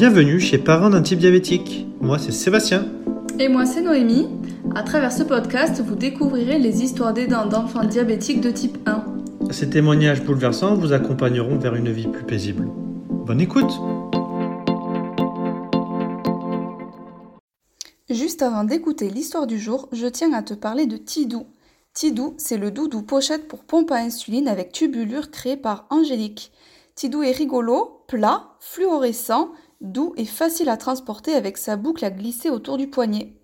bienvenue chez Parents d'un type diabétique. Moi c'est Sébastien. Et moi c'est Noémie. À travers ce podcast, vous découvrirez les histoires d'aidants d'enfants diabétiques de type 1. Ces témoignages bouleversants vous accompagneront vers une vie plus paisible. Bonne écoute Juste avant d'écouter l'histoire du jour, je tiens à te parler de Tidou. Tidou, c'est le doudou pochette pour pompe à insuline avec tubulure créé par Angélique. Tidou est rigolo, plat, fluorescent, doux et facile à transporter avec sa boucle à glisser autour du poignet.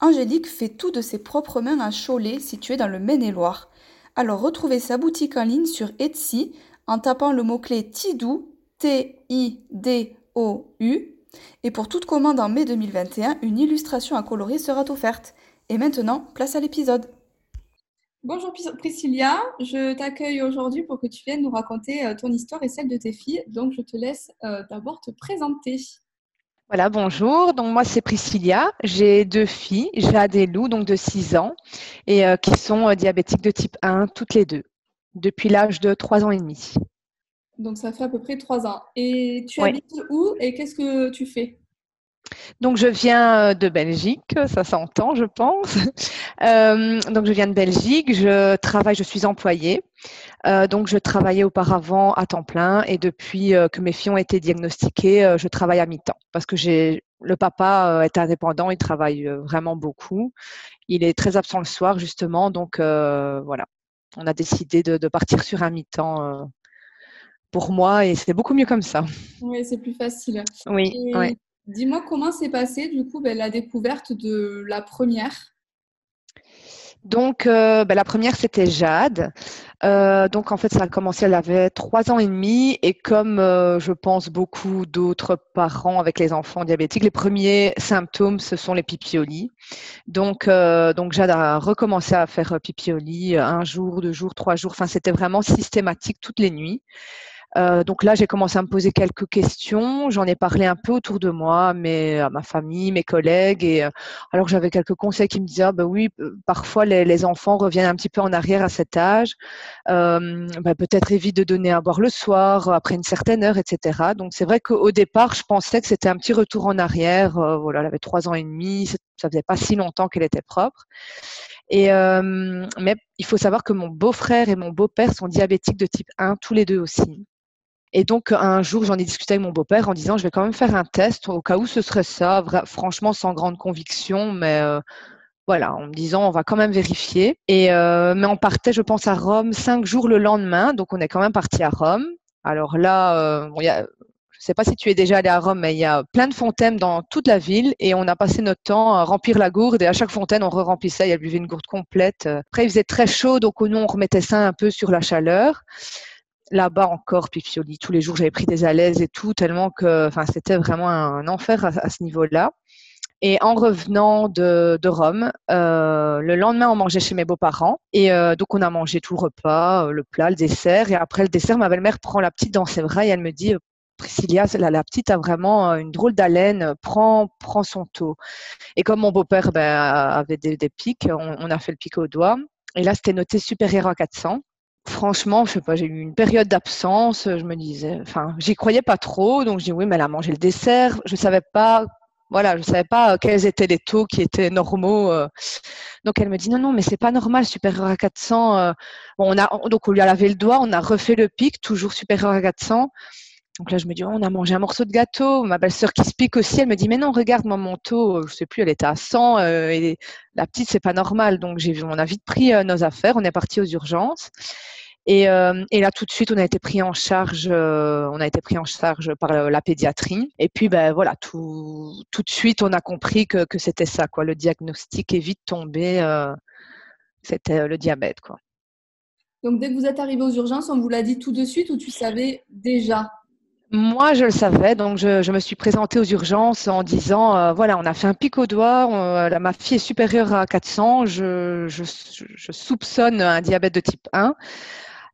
Angélique fait tout de ses propres mains à Cholet, situé dans le Maine-et-Loire. Alors retrouvez sa boutique en ligne sur Etsy en tapant le mot-clé Tidou, T-I-D-O-U. Et pour toute commande en mai 2021, une illustration à colorier sera offerte. Et maintenant, place à l'épisode. Bonjour Priscilla, je t'accueille aujourd'hui pour que tu viennes nous raconter euh, ton histoire et celle de tes filles. Donc je te laisse euh, d'abord te présenter. Voilà, bonjour. Donc moi c'est Priscilla. J'ai deux filles, Jade et Lou, donc de 6 ans, et euh, qui sont diabétiques de type 1 toutes les deux, depuis l'âge de 3 ans et demi. Donc ça fait à peu près 3 ans. Et tu habites où et qu'est-ce que tu fais? Donc je viens euh, de Belgique, ça s'entend, je pense. Euh, donc je viens de Belgique, je travaille, je suis employée. Euh, donc je travaillais auparavant à temps plein et depuis que mes filles ont été diagnostiquées, je travaille à mi-temps parce que j'ai le papa est indépendant, il travaille vraiment beaucoup. Il est très absent le soir justement, donc voilà, on a décidé de, partir sur un mi-temps pour moi et c'est beaucoup mieux comme ça. Oui, c'est plus facile. Oui, oui. Dis-moi comment s'est passée du coup ben, la découverte de la première? Donc euh, ben, la première c'était Jade. Euh, donc en fait ça a commencé, elle avait trois ans et demi et comme euh, je pense beaucoup d'autres parents avec les enfants diabétiques, les premiers symptômes ce sont les pipiolis. Donc donc Jade a recommencé à faire pipioli un jour, deux jours, trois jours. Enfin c'était vraiment systématique toutes les nuits. Euh, donc là, j'ai commencé à me poser quelques questions. J'en ai parlé un peu autour de moi, mais à ma famille, mes collègues. Et euh, alors j'avais quelques conseils qui me disaient, bah oui, parfois les, enfants reviennent un petit peu en arrière à cet âge. Euh, bah, peut-être évite de donner à boire le soir après une certaine heure, etc. Donc c'est vrai qu'au départ, je pensais que c'était un petit retour en arrière. voilà, elle avait trois ans et demi, ça faisait pas si longtemps qu'elle était propre. Et mais il faut savoir que mon beau-frère et mon beau-père sont diabétiques de type 1, tous les deux aussi. Et donc, un jour, j'en ai discuté avec mon beau-père en disant, je vais quand même faire un test au cas où ce serait ça, franchement, sans grande conviction, mais euh, voilà, en me disant, on va quand même vérifier. Et, euh, mais on partait, je pense, à Rome cinq jours le lendemain, donc on est quand même parti à Rome. Alors là, euh, bon, je ne sais pas si tu es déjà allé à Rome, mais il y a plein de fontaines dans toute la ville et on a passé notre temps à remplir la gourde et à chaque fontaine, on re-remplissait, il y avait une gourde complète. Après, il faisait très chaud, donc nous, on remettait ça un peu sur la chaleur là-bas encore Pipioli. Tous les jours, j'avais pris des alaises et tout, tellement que enfin, c'était vraiment un, enfer à, ce niveau-là. Et en revenant de, Rome, euh, le lendemain, on mangeait chez mes beaux-parents. Et euh, donc, on a mangé tout le repas, euh, le plat, le dessert. Et après le dessert, ma belle-mère prend la petite dans ses bras et elle me dit Priscilla, la, la petite a vraiment une drôle d'haleine, prends, prends son taux. Et comme mon beau-père ben, avait des, pics, on, on, a fait le pic au doigt. Et là, c'était noté supérieur à 400 franchement, je sais pas, j'ai eu une période d'absence. Je me disais, enfin, j'y croyais pas trop. Donc, je dis oui, mais elle a mangé le dessert. Je savais pas, voilà, je savais pas quels étaient les taux qui étaient normaux. Euh. Donc, elle me dit non, non, mais c'est pas normal, supérieur à 400. Euh. Bon, on a, donc, on lui a lavé le doigt, on a refait le pic, toujours supérieur à 400. Donc là, je me dis, oh, on a mangé un morceau de gâteau. Ma belle-sœur qui se pique aussi, elle me dit, mais non, regarde, mon manteau, je sais plus, elle était à 100 euh, et la petite, c'est pas normal. Donc on a vite pris nos affaires, on est parti aux urgences. Euh, et, là, tout de suite, on a été pris en charge, euh, on par la, pédiatrie. Et puis, ben voilà, tout, de suite, on a compris que, c'était ça, quoi. Le diagnostic est vite tombé. Euh, c'était le diabète, quoi. Donc, dès que vous êtes arrivé aux urgences, on vous l'a dit tout de suite ou tu savais déjà? Moi, je le savais, donc je, je, me suis présentée aux urgences en disant, voilà, on a fait un pic au doigt, ma fille est supérieure à 400, je, je, je, soupçonne un diabète de type 1.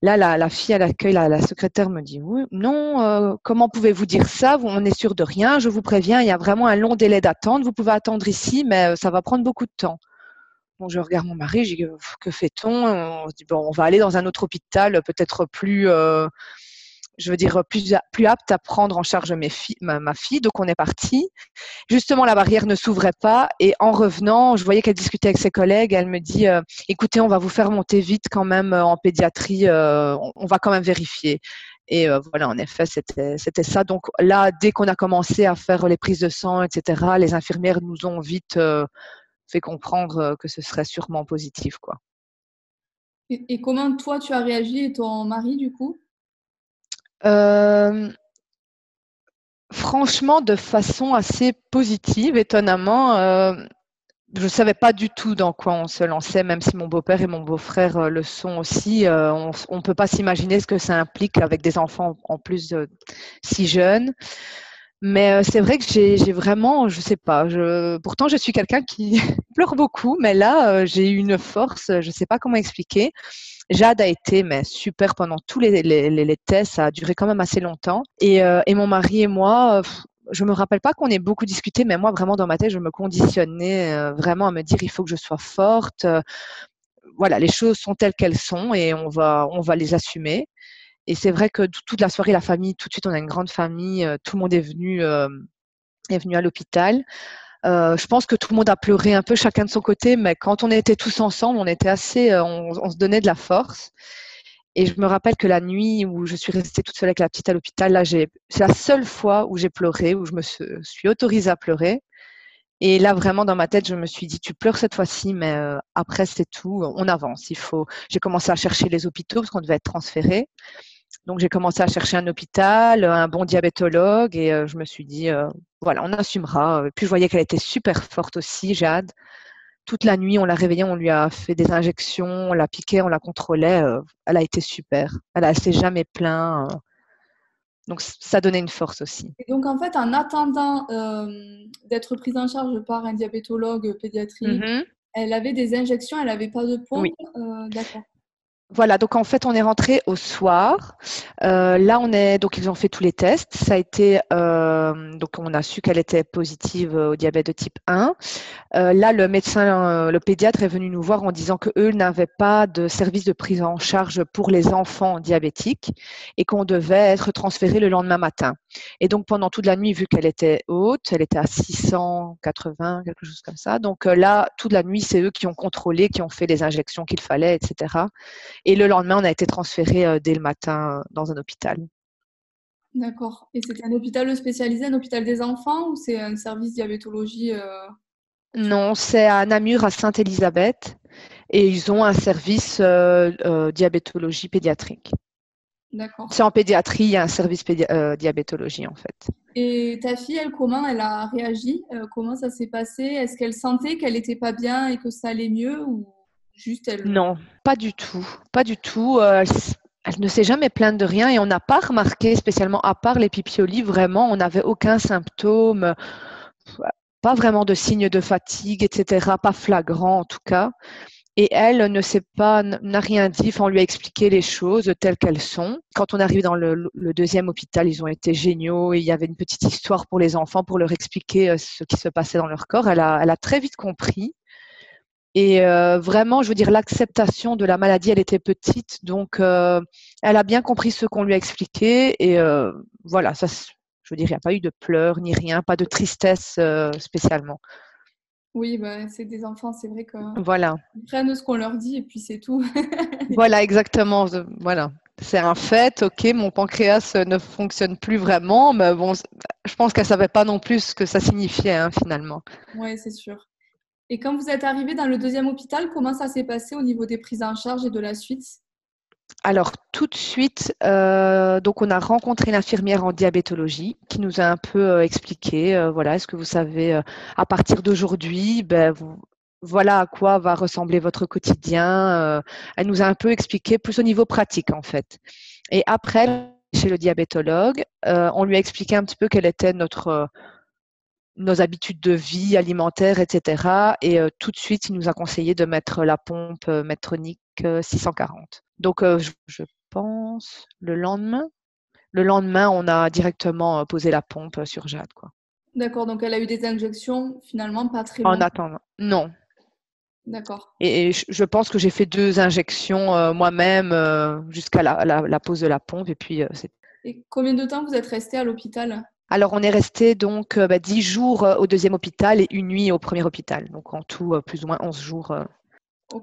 Là, la, fille à l'accueil, la, secrétaire me dit oui, non, euh, comment pouvez-vous dire ça? On est sûr de rien, je vous préviens, il y a vraiment un long délai d'attente. Vous pouvez attendre ici, mais euh, ça va prendre beaucoup de temps. Bon, je regarde mon mari, je dis que fait-on? On dit bon, on va aller dans un autre hôpital, peut-être plus, euh, je veux dire, plus, plus apte à prendre en charge ma, fille. Donc, on est parti. Justement, la barrière ne s'ouvrait pas. Et en revenant, je voyais qu'elle discutait avec ses collègues. Elle me dit, euh, écoutez, on va vous faire monter vite quand même euh, en pédiatrie. Euh, on, va quand même vérifier. Et voilà, en effet, c'était ça. Donc là, dès qu'on a commencé à faire les prises de sang, etc., les infirmières nous ont vite fait comprendre que ce serait sûrement positif, quoi. et comment toi, tu as réagi et ton mari, du coup? Euh, franchement, de façon assez positive, étonnamment. Euh, je ne savais pas du tout dans quoi on se lançait, même si mon beau-père et mon beau-frère euh, le sont aussi. on ne peut pas s'imaginer ce que ça implique avec des enfants en plus si jeunes. Mais c'est vrai que j'ai vraiment, je sais pas, pourtant je suis quelqu'un qui pleure beaucoup, mais là j'ai eu une force, je ne sais pas comment expliquer. Jade a été mais super pendant tous les, les, les, tests, ça a duré quand même assez longtemps. Et, euh, et mon mari et moi, je me rappelle pas qu'on ait beaucoup discuté, mais moi vraiment dans ma tête, je me conditionnais euh, vraiment à me dire il faut que je sois forte. voilà, les choses sont telles qu'elles sont et on va on va les assumer. Et c'est vrai que toute la soirée, la famille, tout de suite, on a une grande famille, euh, tout le monde est venu est venu à l'hôpital. Euh, je pense que tout le monde a pleuré un peu chacun de son côté, mais quand on était tous ensemble, on était assez, euh, on, se donnait de la force. Et je me rappelle que la nuit où je suis restée toute seule avec la petite à l'hôpital, là, c'est la seule fois où j'ai pleuré, où je me suis autorisée à pleurer. Et là, vraiment, dans ma tête, je me suis dit, tu pleures cette fois-ci, mais euh, après, c'est tout, on avance. Il faut. J'ai commencé à chercher les hôpitaux parce qu'on devait être transféré. Donc j'ai commencé à chercher un hôpital, un bon diabétologue et euh, je me suis dit, euh, voilà, on assumera. Puis je voyais qu'elle était super forte aussi, Jade. Toute la nuit, on l'a réveillée, on lui a fait des injections, on l'a piquée, on la contrôlait. Euh, elle a été super. Elle, ne s'est jamais plainte. donc ça donnait une force aussi. Et donc en fait, en attendant d'être prise en charge par un diabétologue pédiatrique, mm-hmm. elle avait des injections, elle n'avait pas de pompe. Oui. D'accord. Voilà, donc en fait, on est rentré au soir. Euh, là, on est donc ils ont fait tous les tests. Ça a été euh, donc on a su qu'elle était positive au diabète de type 1. Euh, là, le médecin, le pédiatre est venu nous voir en disant que eux n'avaient pas de service de prise en charge pour les enfants diabétiques et qu'on devait être transféré le lendemain matin. Et donc pendant toute la nuit, vu qu'elle était haute, elle était à 680, quelque chose comme ça. Donc là, toute la nuit, c'est eux qui ont contrôlé, qui ont fait les injections qu'il fallait, etc. Et le lendemain, on a été transféré euh, dès le matin euh, dans un hôpital. D'accord. Et c'était un hôpital spécialisé, un hôpital des enfants ou c'est un service diabétologie euh? Non, c'est à Namur, à Sainte-Élisabeth. Et ils ont un service diabétologie pédiatrique. D'accord. C'est en pédiatrie, il y a un service diabétologie en fait. Et ta fille, elle, comment elle a réagi Comment ça s'est passé? Est-ce qu'elle sentait qu'elle n'était pas bien et que ça allait mieux ou non, pas du tout. Pas du tout. Euh, elle, ne s'est jamais plainte de rien et on n'a pas remarqué, spécialement à part les pipiolis, vraiment, on n'avait aucun symptôme, pas vraiment de signes de fatigue, etc. Pas flagrant en tout cas. Et elle ne sait pas, n'a rien dit. on lui a expliqué les choses telles qu'elles sont. Quand on est arrivé dans le, deuxième hôpital, ils ont été géniaux et il y avait une petite histoire pour les enfants pour leur expliquer euh, ce qui se passait dans leur corps. Elle a, très vite compris. Et euh, vraiment, je veux dire, l'acceptation de la maladie, elle était petite, donc euh, elle a bien compris ce qu'on lui a expliqué. Et voilà, ça, je veux dire, il n'y a pas eu de pleurs ni rien, pas de tristesse spécialement. Oui, bah, c'est des enfants, c'est vrai qu'ils voilà. prennent ce qu'on leur dit et puis c'est tout. voilà, exactement. Voilà. C'est un fait, ok, mon pancréas ne fonctionne plus vraiment, mais bon, je pense qu'elle ne savait pas non plus ce que ça signifiait hein, finalement. Oui, c'est sûr. Et quand vous êtes arrivé dans le deuxième hôpital, comment ça s'est passé au niveau des prises en charge et de la suite? Alors tout de suite, euh, donc on a rencontré l'infirmière en diabétologie qui nous a un peu euh, expliqué, euh, voilà, est-ce que vous savez, à partir d'aujourd'hui, ben, voilà à quoi va ressembler votre quotidien. elle nous a un peu expliqué plus au niveau pratique en fait. Et après, chez le diabétologue, on lui a expliqué un petit peu quelle était notre nos habitudes de vie alimentaire, etc. Et tout de suite, il nous a conseillé de mettre la pompe Medtronic 640. Euh, Donc, je, pense le lendemain. Le lendemain, on a directement posé la pompe sur Jade. Quoi. D'accord, donc elle a eu des injections finalement pas très En attendant, non. D'accord. Et, je pense que j'ai fait deux injections moi-même jusqu'à la, la, pose de la pompe et puis c'est Et combien de temps vous êtes resté à l'hôpital? Alors, on est resté donc bah, 10 jours au deuxième hôpital et une nuit au premier hôpital. Donc, en tout, plus ou moins 11 jours.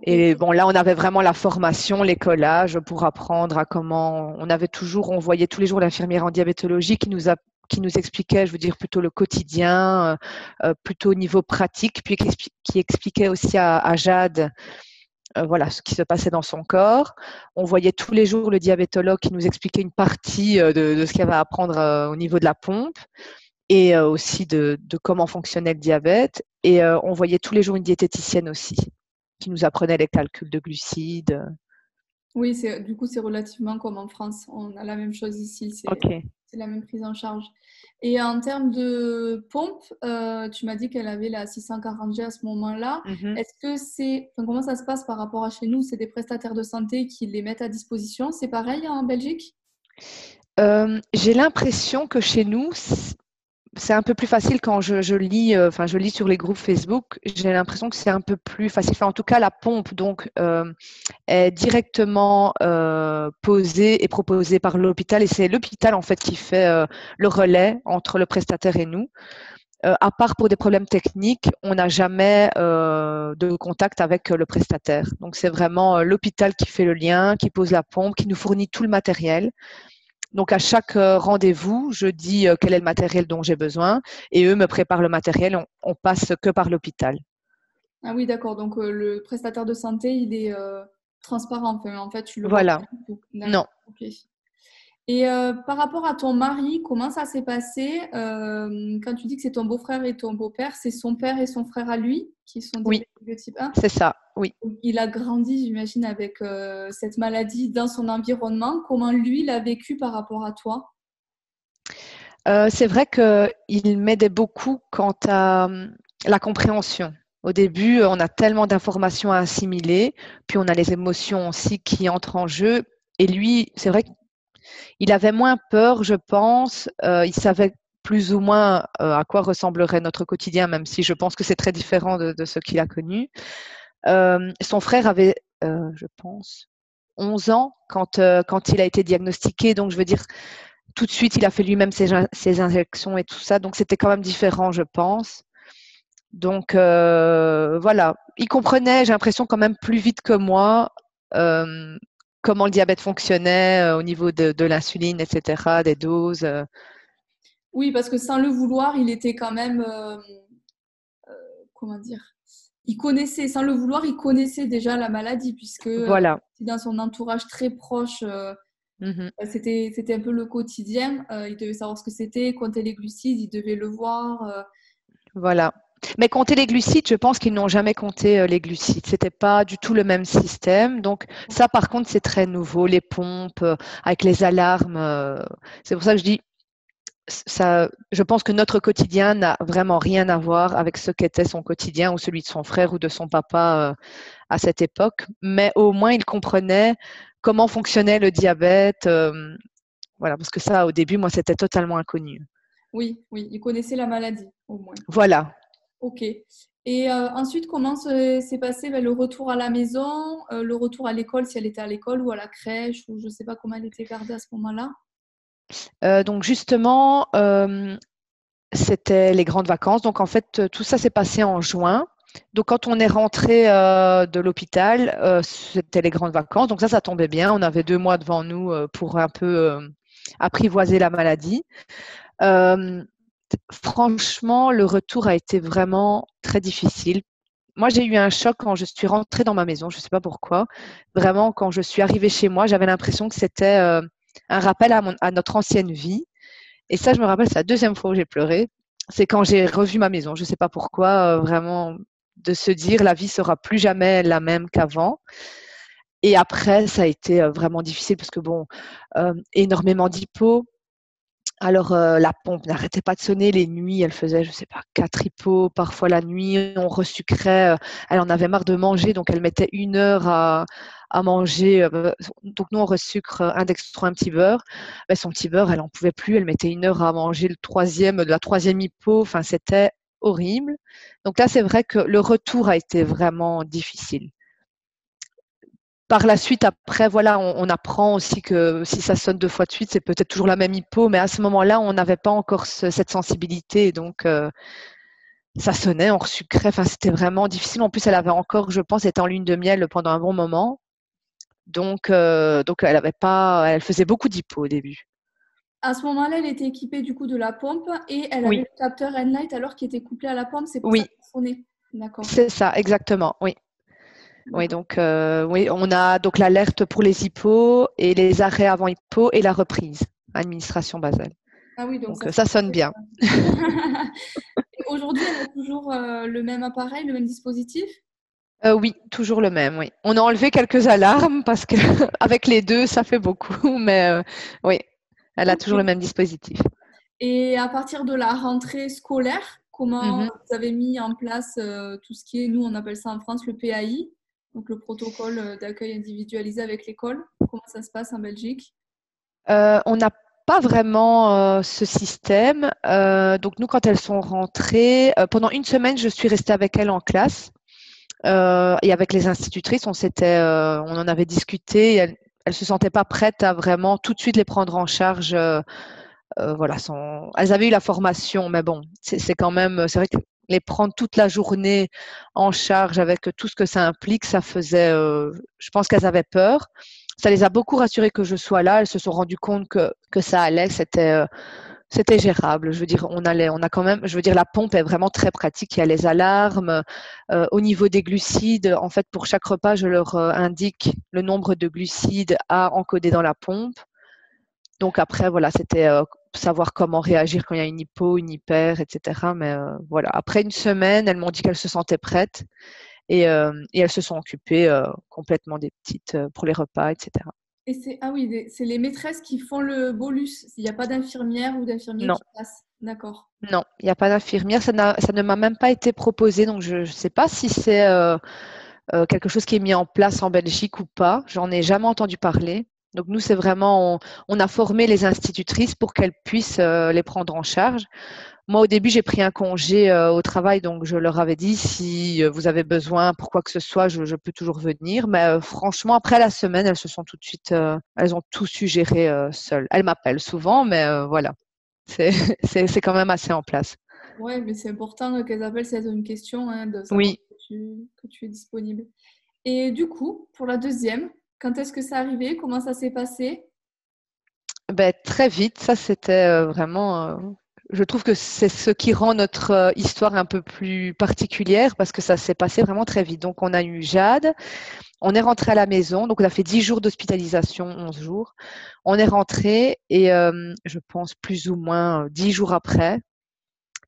Et bon, là, on avait vraiment la formation, les collages pour apprendre à comment. On avait toujours, on voyait tous les jours l'infirmière en diabétologie qui nous expliquait, je veux dire, plutôt le quotidien, plutôt au niveau pratique, puis qui, expliquait aussi à Jade euh, voilà ce qui se passait dans son corps. On voyait tous les jours le diabétologue qui nous expliquait une partie euh, de, ce qu'il y avait à apprendre euh, au niveau de la pompe et aussi de, comment fonctionnait le diabète. Et on voyait tous les jours une diététicienne aussi qui nous apprenait les calculs de glucides. Oui, du coup, c'est relativement comme en France. On a la même chose ici. C'est la même prise en charge. Et en termes de pompe, euh, tu m'as dit qu'elle avait la 640G à ce moment-là. Mhm. Est-ce que c'est. comment ça se passe par rapport à chez nous? C'est des prestataires de santé qui les mettent à disposition C'est pareil en Belgique? Euh, J'ai l'impression que chez nous, c'est un peu plus facile quand je, lis, euh, enfin je lis sur les groupes Facebook. J'ai l'impression que c'est un peu plus facile. en tout cas, la pompe donc euh, est directement euh, posée et proposée par l'hôpital et c'est l'hôpital en fait qui fait le relais entre le prestataire et nous. à part pour des problèmes techniques, on n'a jamais de contact avec le prestataire. Donc c'est vraiment l'hôpital qui fait le lien, qui pose la pompe, qui nous fournit tout le matériel. Donc à chaque euh, rendez-vous, je dis euh, quel est le matériel dont j'ai besoin et eux me préparent le matériel. On, passe que par l'hôpital. Ah oui, d'accord. Donc euh, le prestataire de santé, il est transparent. En fait, tu le voilà. Non. Et par rapport à ton mari, comment ça s'est passé Quand tu dis que c'est ton beau-frère et ton beau-père, c'est son père et son frère à lui qui sont oui. de type 1 C'est ça, oui. Il a grandi, j'imagine, avec cette maladie dans son environnement. Comment lui l'a vécu par rapport à toi? C'est vrai qu'il m'aidait beaucoup quant à la compréhension. Au début, on a tellement d'informations à assimiler, puis on a les émotions aussi qui entrent en jeu. Et lui, c'est vrai il avait moins peur, je pense. Euh, il savait plus ou moins euh, à quoi ressemblerait notre quotidien, même si je pense que c'est très différent de, ce qu'il a connu. Euh, son frère avait, je pense, 11 ans quand, quand il a été diagnostiqué. Donc, je veux dire, tout de suite, il a fait lui-même ses, ses, injections et tout ça. Donc, c'était quand même différent, je pense. Donc, voilà. Il comprenait, j'ai l'impression, quand même plus vite que moi comment le diabète fonctionnait euh, au niveau de, l'insuline, etc., des doses. Euh. Oui, parce que sans le vouloir, il était quand même, euh, comment dire, il connaissait, sans le vouloir, il connaissait déjà la maladie, puisque voilà. dans son entourage très proche, mmh c'était, c'était un peu le quotidien. il devait savoir ce que c'était, compter les glucides, il devait le voir. Voilà. Mais compter les glucides, je pense qu'ils n'ont jamais compté euh, les glucides. C'était pas du tout le même système. Donc ça, par contre, c'est très nouveau. Les pompes euh, avec les alarmes. Euh, c'est pour ça que je dis, ça, je pense que notre quotidien n'a vraiment rien à voir avec ce qu'était son quotidien ou celui de son frère ou de son papa à cette époque. Mais au moins, il comprenait comment fonctionnait le diabète. voilà, parce que ça, au début, moi, c'était totalement inconnu. Oui, oui, il connaissait la maladie, au moins. Voilà, Ok. Et euh, ensuite, comment s'est passé ben, le retour à la maison, euh, le retour à l'école, si elle était à l'école ou à la crèche, ou je ne sais pas comment elle était gardée à ce moment-là? Euh, Donc justement, c'était les grandes vacances. Donc en fait, tout ça s'est passé en juin. Donc quand on est rentré de l'hôpital, c'était les grandes vacances. Donc ça, ça tombait bien. On avait deux mois devant nous pour un peu apprivoiser la maladie franchement, le retour a été vraiment très difficile. Moi, j'ai eu un choc quand je suis rentrée dans ma maison, je ne sais pas pourquoi. Vraiment, quand je suis arrivée chez moi, j'avais l'impression que c'était euh, un rappel à, notre ancienne vie. Et ça, je me rappelle, c'est la deuxième fois où j'ai pleuré. C'est quand j'ai revu ma maison. Je ne sais pas pourquoi, euh, vraiment, de se dire la vie sera plus jamais la même qu'avant. Et après, ça a été euh, vraiment difficile parce que, bon, énormément d'hypo, alors, euh, la pompe n'arrêtait pas de sonner les nuits. Elle faisait, je ne sais pas, quatre hippos. Parfois, la nuit, on resucrait. Euh, elle en avait marre de manger, donc elle mettait une heure à, manger. Euh, donc, nous, on resucre un dextro, un petit beurre. Mais son petit beurre, elle n'en pouvait plus. Elle mettait une heure à manger le troisième, de la troisième hippo. Enfin, c'était horrible. Donc là, c'est vrai que le retour a été vraiment difficile par la suite, après, voilà, on, apprend aussi que si ça sonne deux fois de suite, c'est peut-être toujours la même hypo, mais à ce moment-là, on n'avait pas encore cette sensibilité, donc euh, ça sonnait, on resucrait, enfin, c'était vraiment difficile. En plus, elle avait encore, je pense, été en lune de miel pendant un bon moment, donc, euh, donc elle avait pas, elle faisait beaucoup d'hypo au début. À ce moment-là, elle était équipée du coup de la pompe et elle avait le capteur Enlight alors qui était couplé à la pompe, c'est pour oui. ça. D'accord. C'est ça, exactement, oui. Oui, donc euh, oui, on a donc l'alerte pour les hippos et les arrêts avant hippo et la reprise, administration basale. Ah oui, donc, ça, sonne bien. Aujourd'hui, elle a toujours euh, le même appareil, le même dispositif? Euh, Oui, toujours le même. Oui, on a enlevé quelques alarmes parce que avec les deux, ça fait beaucoup, mais oui, elle a toujours le même dispositif. Et à partir de la rentrée scolaire, comment mhm. vous avez mis en place tout ce qui est, nous on appelle ça en France le PAI donc le protocole euh, d'accueil individualisé avec l'école Comment ça se passe en Belgique? Euh, On n'a pas vraiment euh, ce système. donc nous, quand elles sont rentrées, pendant une semaine, je suis restée avec elles en classe. et avec les institutrices, on s'était, on en avait discuté. elles, ne se sentaient pas prêtes à vraiment tout de suite les prendre en charge. voilà, elles avaient eu la formation, mais bon, c'est quand même, c'est vrai que les prendre toute la journée en charge avec tout ce que ça implique, ça faisait, euh, je pense qu'elles avaient peur. Ça les a beaucoup rassurées que je sois là. Elles se sont rendues compte que, que ça allait, c'était, euh, c'était gérable. Je veux dire, on allait, on a quand même, je veux dire, la pompe est vraiment très pratique. Il y a les alarmes. Euh, au niveau des glucides, en fait, pour chaque repas, je leur indique le nombre de glucides à encoder dans la pompe. Donc après, voilà, c'était savoir comment réagir quand il y a une hypo, une hyper, etc. Mais euh, voilà, après une semaine, elles m'ont dit qu'elles se sentaient prêtes et, euh, et elles se sont occupées euh, complètement des petites pour les repas, etc. Et c'est ah oui, c'est les maîtresses qui font le bolus. Il n'y a pas d'infirmière ou d'infirmier qui passe. D'accord. Non, il n'y a pas d'infirmière. Ça, ça, ne m'a même pas été proposé, donc je ne sais pas si c'est quelque chose qui est mis en place en Belgique ou pas. J'en ai jamais entendu parler. Donc nous, c'est vraiment, on, a formé les institutrices pour qu'elles puissent euh, les prendre en charge. Moi, au début, j'ai pris un congé euh, au travail, donc je leur avais dit si euh, vous avez besoin pour quoi que ce soit, je, peux toujours venir. Mais franchement, après la semaine, elles se sont tout de suite, elles ont tout su gérer seules. Elles m'appellent souvent, mais voilà, c'est quand même assez en place. Oui, mais c'est important qu'elles appellent si elles ont une question, hein, de savoir oui. que tu es disponible. Et du coup, pour la deuxième, quand est-ce que ça arrivé? Comment ça s'est passé? Ben, Très vite. Ça, c'était euh, vraiment. Euh, je trouve que c'est ce qui rend notre euh, histoire un peu plus particulière parce que ça s'est passé vraiment très vite. Donc, on a eu Jade. On est rentré à la maison. Donc, on a fait 10 jours d'hospitalisation, 11 jours. On est rentré et je pense plus ou moins 10 jours après,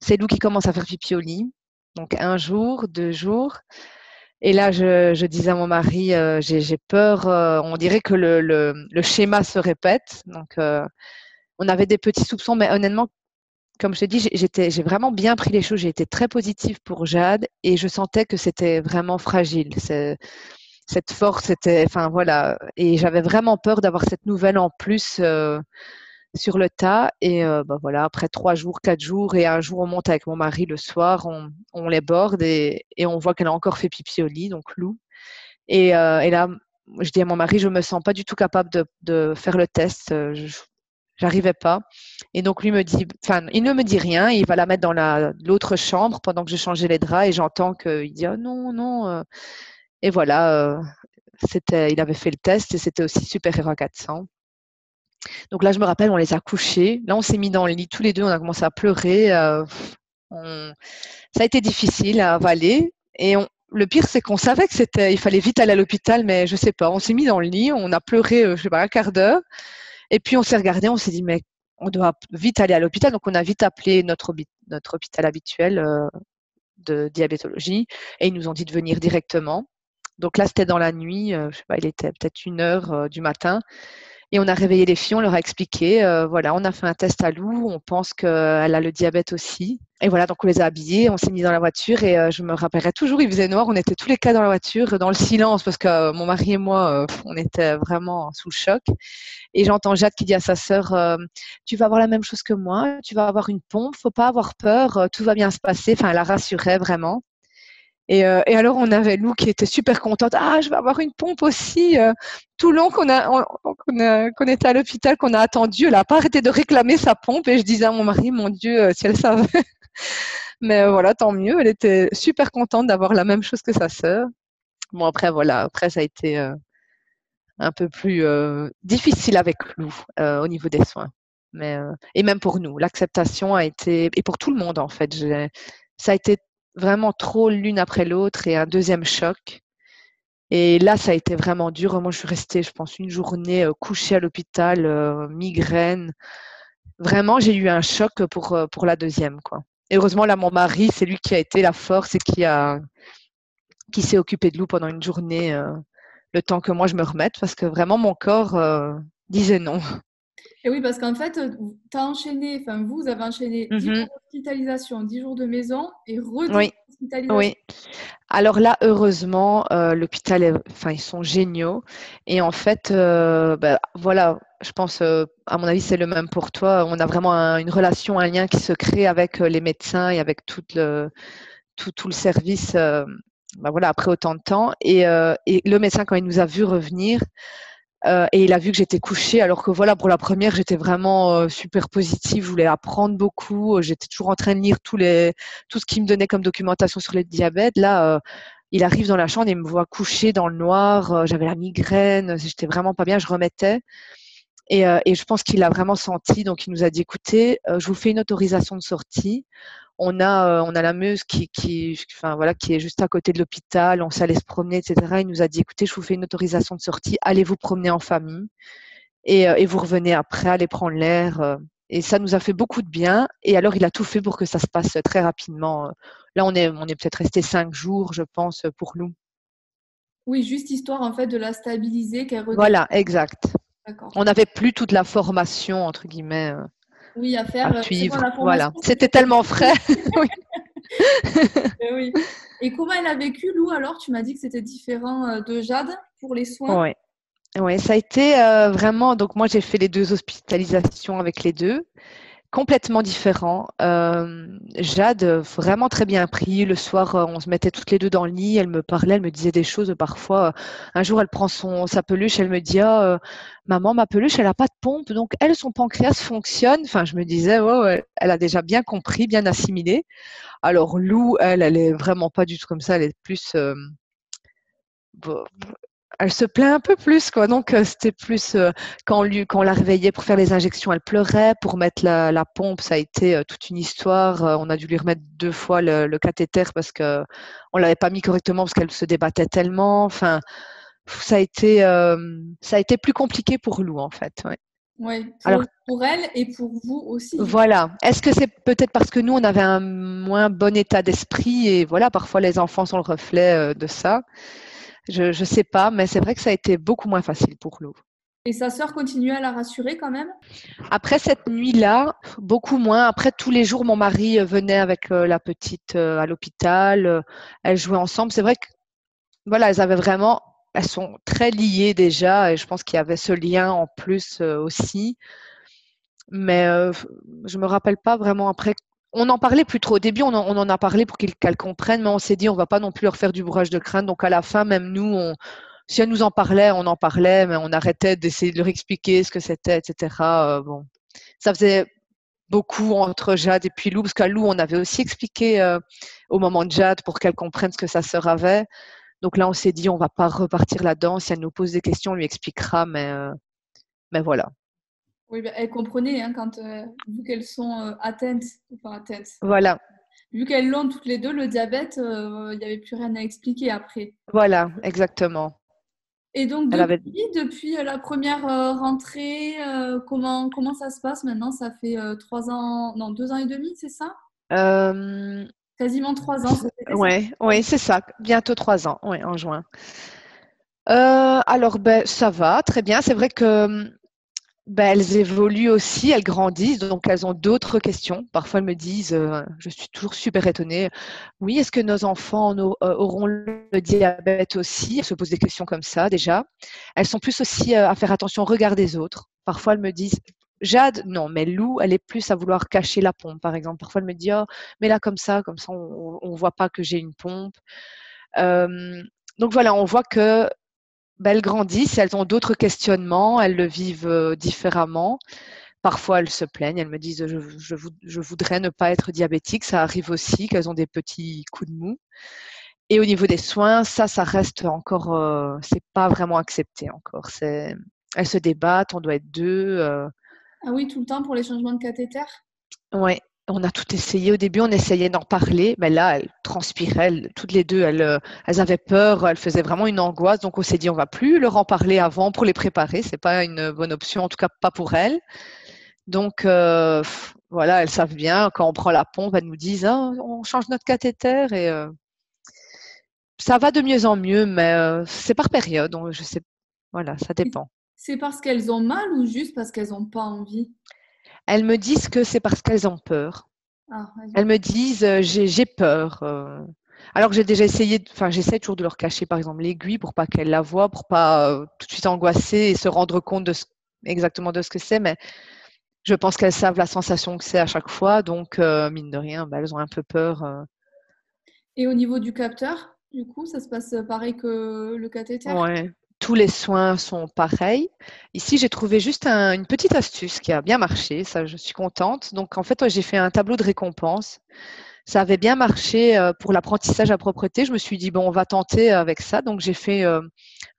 c'est Lou qui commence à faire pipi au lit. Donc, un jour, deux jours. Et là, je, disais à mon mari, euh, j'ai peur, euh, on dirait que le, schéma se répète. Donc, euh, on avait des petits soupçons, mais honnêtement, comme je t'ai dit, j'ai vraiment bien pris les choses. J'ai été très positive pour Jade et je sentais que c'était vraiment fragile. Cette force, c'était, enfin voilà, et j'avais vraiment peur d'avoir cette nouvelle en plus sur le tas. Et euh, bah, voilà, après trois jours, quatre jours, et un jour, on monte avec mon mari le soir, on, les borde et, on voit qu'elle a encore fait pipi au lit, donc Lou. Et, euh, et, là, je dis à mon mari, je me sens pas du tout capable de, faire le test. Euh, j'arrivais pas. Et donc lui me dit, enfin, il ne me dit rien. Il va la mettre dans l'autre chambre pendant que je changeais les draps et j'entends qu'il dit oh non non. Et voilà, c'était, il avait fait le test et c'était aussi super héros 400. Donc là, je me rappelle, on les a couchés. Là, on s'est mis dans le lit tous les deux, on a commencé à pleurer. Euh, ça a été difficile à avaler. Et le pire, c'est qu'on savait que c'était, il fallait vite aller à l'hôpital, mais je sais pas. On s'est mis dans le lit, on a pleuré, euh, je sais pas, un quart d'heure. Et puis on s'est regardé, on s'est dit, mais on doit vite aller à l'hôpital. Donc on a vite appelé notre, hôpital habituel euh, de diabétologie et ils nous ont dit de venir directement. Donc là, c'était dans la nuit, je sais pas, il était peut-être une heure du matin. Et on a réveillé les filles, on leur a expliqué, euh, voilà, on a fait un test à Lou, on pense qu'elle a le diabète aussi. Et voilà, donc on les a habillés, on s'est mis dans la voiture et euh, je me rappellerai toujours, il faisait noir, on était tous les quatre dans la voiture, dans le silence, parce que euh, mon mari et moi, on était vraiment sous le choc. Et j'entends Jade qui dit à sa sœur, tu vas avoir la même chose que moi, tu vas avoir une pompe, faut pas avoir peur, tout va bien se passer. Enfin, elle la rassurait vraiment. Et, et, alors, on avait Lou qui était super contente. Ah, je vais avoir une pompe aussi. tout le long qu'on a, était à l'hôpital, qu'on a attendu, elle n'a pas arrêté de réclamer sa pompe. Et je disais à mon mari, mon Dieu, si elle savait. Mais voilà, tant mieux. Elle était super contente d'avoir la même chose que sa sœur. Bon, après, voilà, après, ça a été un peu plus difficile avec Lou au niveau des soins. Mais, et même pour nous, l'acceptation a été, et pour tout le monde en fait, ça a été vraiment trop l'une après l'autre et un deuxième choc. Et là, ça a été vraiment dur. Moi, je suis restée, je pense, une journée couchée à l'hôpital, migraine. Vraiment, j'ai eu un choc pour, pour la deuxième. Quoi. Et heureusement, là, mon mari, c'est lui qui a été la force et qui, a, qui s'est occupé de Lou pendant une journée, le temps que moi je me remette, parce que vraiment, mon corps disait non. Et oui, parce qu'en fait, tu as enchaîné, enfin, vous avez enchaîné 10 jours d'hospitalisation, 10 jours de maison et re oui. Oui. Alors là, heureusement, euh, l'hôpital, enfin, ils sont géniaux. Et en fait, euh, bah, voilà, je pense, euh, à mon avis, c'est le même pour toi. On a vraiment une relation, un lien qui se crée avec les médecins et avec tout le, tout, tout le service. Bah, voilà, après autant de temps. Et, et, le médecin, quand il nous a vu revenir, euh, et il a vu que j'étais couchée, alors que voilà, pour la première, j'étais vraiment euh, super positive. Je voulais apprendre beaucoup. J'étais toujours en train de lire les, tout ce qu'il me donnait comme documentation sur le diabète. Là, euh, il arrive dans la chambre et me voit couchée dans le noir. J'avais la migraine. J'étais vraiment pas bien. Je remettais. Et, et je pense qu'il a vraiment senti. Donc, il nous a dit écoutez, je vous fais une autorisation de sortie on a, euh, on a la Meuse qui, qui, enfin, voilà, qui est juste à côté de l'hôpital. On s'allait se promener, etc. Il nous a dit écoutez, je vous fais une autorisation de sortie. Allez vous promener en famille et, euh, et vous revenez après, allez prendre l'air. Euh. Et ça nous a fait beaucoup de bien. Et alors, il a tout fait pour que ça se passe très rapidement. Là, on est, on est peut-être resté cinq jours, je pense, pour nous. Oui, juste histoire en fait de la stabiliser. Voilà, exact. On n'avait plus toute la formation entre guillemets oui, à faire. Euh, voilà, c'était tellement frais. Eh oui. Et comment elle a vécu, Lou Alors, tu m'as dit que c'était différent euh, de Jade pour les soins. Oui. Ouais, ça a été euh, vraiment. Donc, moi, j'ai fait les deux hospitalisations avec les deux complètement différent. Euh, Jade, vraiment très bien pris. Le soir, euh, on se mettait toutes les deux dans le lit. Elle me parlait, elle me disait des choses parfois. Un jour, elle prend son, sa peluche, elle me dit ah, euh, Maman, ma peluche, elle n'a pas de pompe, donc elle, son pancréas fonctionne. Enfin, je me disais Elle a déjà bien compris, bien assimilé. Alors, Lou, elle, elle est vraiment pas du tout comme ça. Elle est plus elle se plaint un peu plus, quoi. Donc, euh, c'était plus euh, quand, on lui, quand on la réveillait pour faire les injections, elle pleurait. Pour mettre la, la pompe, ça a été euh, toute une histoire. on a dû lui remettre deux fois le, le cathéter parce que on l'avait pas mis correctement parce qu'elle se débattait tellement. Enfin, ça a été, ça a été plus compliqué pour Lou, en fait. Ouais. Oui, pour, Alors, pour elle et pour vous aussi. Voilà. Est-ce que c'est peut-être parce que nous, on avait un moins bon état d'esprit et voilà, parfois les enfants sont le reflet de ça? Je ne sais pas, mais c'est vrai que ça a été beaucoup moins facile pour Lou. Et sa sœur continuait à la rassurer quand même? Après cette nuit-là, beaucoup moins. Après, tous les jours, mon mari euh, venait avec euh, la petite euh, à l'hôpital. Elles jouaient ensemble. C'est vrai que, voilà, elles avaient vraiment, elles sont très liées déjà. Et je pense qu'il y avait ce lien en plus aussi. Mais je me rappelle pas vraiment après on n'en parlait plus trop. Au début, on en, a parlé pour qu'elles comprennent, mais on s'est dit, on va pas non plus leur faire du bourrage de crâne. Donc, à la fin, même nous, si elles nous en parlaient, on en parlait, mais on arrêtait d'essayer de leur expliquer ce que c'était, etc. Euh, bon, ça faisait beaucoup entre Jade et puis Lou, parce qu'à Lou, on avait aussi expliqué euh, au moment de Jade pour qu'elle comprenne ce que sa sœur avait. Donc là, on s'est dit, on va pas repartir là-dedans. Si elle nous pose des questions, on lui expliquera, mais, euh, mais voilà. Oui, ben, elles comprenaient hein, quand, euh, vu qu'elles sont euh, atteintes, enfin atteintes. Voilà. Vu qu'elles l'ont toutes les deux, le diabète, euh, il n'y avait plus rien à expliquer après. Voilà, exactement. Et donc, depuis, depuis la première rentrée, comment, comment ça se passe maintenant? Ça fait trois ans, non, deux ans et demi, c'est ça? Quasiment trois ans. Oui, ouais, c'est ça. Bientôt trois ans, ouais, en juin. alors, ben, ça va, très bien. C'est vrai que ben, elles évoluent aussi, elles grandissent, donc elles ont d'autres questions. Parfois, elles me disent, euh, je suis toujours super étonnée, oui, est-ce que nos enfants euh, auront le diabète aussi? Elles se posent des questions comme ça déjà. Elles sont plus aussi euh, à faire attention au regard des autres. Parfois, elles me disent, Jade, non, mais Lou, elle est plus à vouloir cacher la pompe, par exemple. Parfois, elle me dit, oh, mais là comme ça, comme ça, on ne voit pas que j'ai une pompe. Donc voilà, on voit que ben, elles grandissent, elles ont d'autres questionnements, elles le vivent euh, différemment. Parfois, elles se plaignent, elles me disent je, je, voudrais ne pas être diabétique. Ça arrive aussi qu'elles ont des petits coups de mou. Et au niveau des soins, ça, ça reste encore, euh, c'est pas vraiment accepté encore. C'est, elles se débattent, on doit être deux. Euh. Ah oui, tout le temps pour les changements de cathéter? Ouais, on a tout essayé. Au début, on essayait d'en parler, mais là, elles transpiraient, toutes les deux, elles, euh, elles, avaient peur, elles faisaient vraiment une angoisse. Donc, on s'est dit, on va plus leur en parler avant pour les préparer. C'est pas une bonne option, en tout cas pas pour elles. Donc, euh, voilà, elles savent bien. Quand on prend la pompe, elles nous disent, ah, on change notre cathéter et euh, ça va de mieux en mieux, mais c'est par période. Donc, je sais, voilà, ça dépend. C'est parce qu'elles ont mal ou juste parce qu'elles n'ont pas envie? Elles me disent que c'est parce qu'elles ont peur. Ah, elles me disent euh, j'ai peur. Euh. Alors que j'ai déjà essayé, enfin j'essaie toujours de leur cacher par exemple l'aiguille pour pas qu'elles la voient, pour pas euh, tout de suite angoisser et se rendre compte de exactement de ce que c'est, mais je pense qu'elles savent la sensation que c'est à chaque fois, donc mine de rien, bah, elles ont un peu peur. Et au niveau du capteur, du coup, ça se passe pareil que le cathéter? Ouais tous les soins sont pareils. Ici, j'ai trouvé juste une petite astuce qui a bien marché. Ça, je suis contente. Donc, en fait, j'ai fait un tableau de récompense. Ça avait bien marché euh, pour l'apprentissage à propreté. Je me suis dit, bon, on va tenter avec ça. Donc, j'ai fait euh,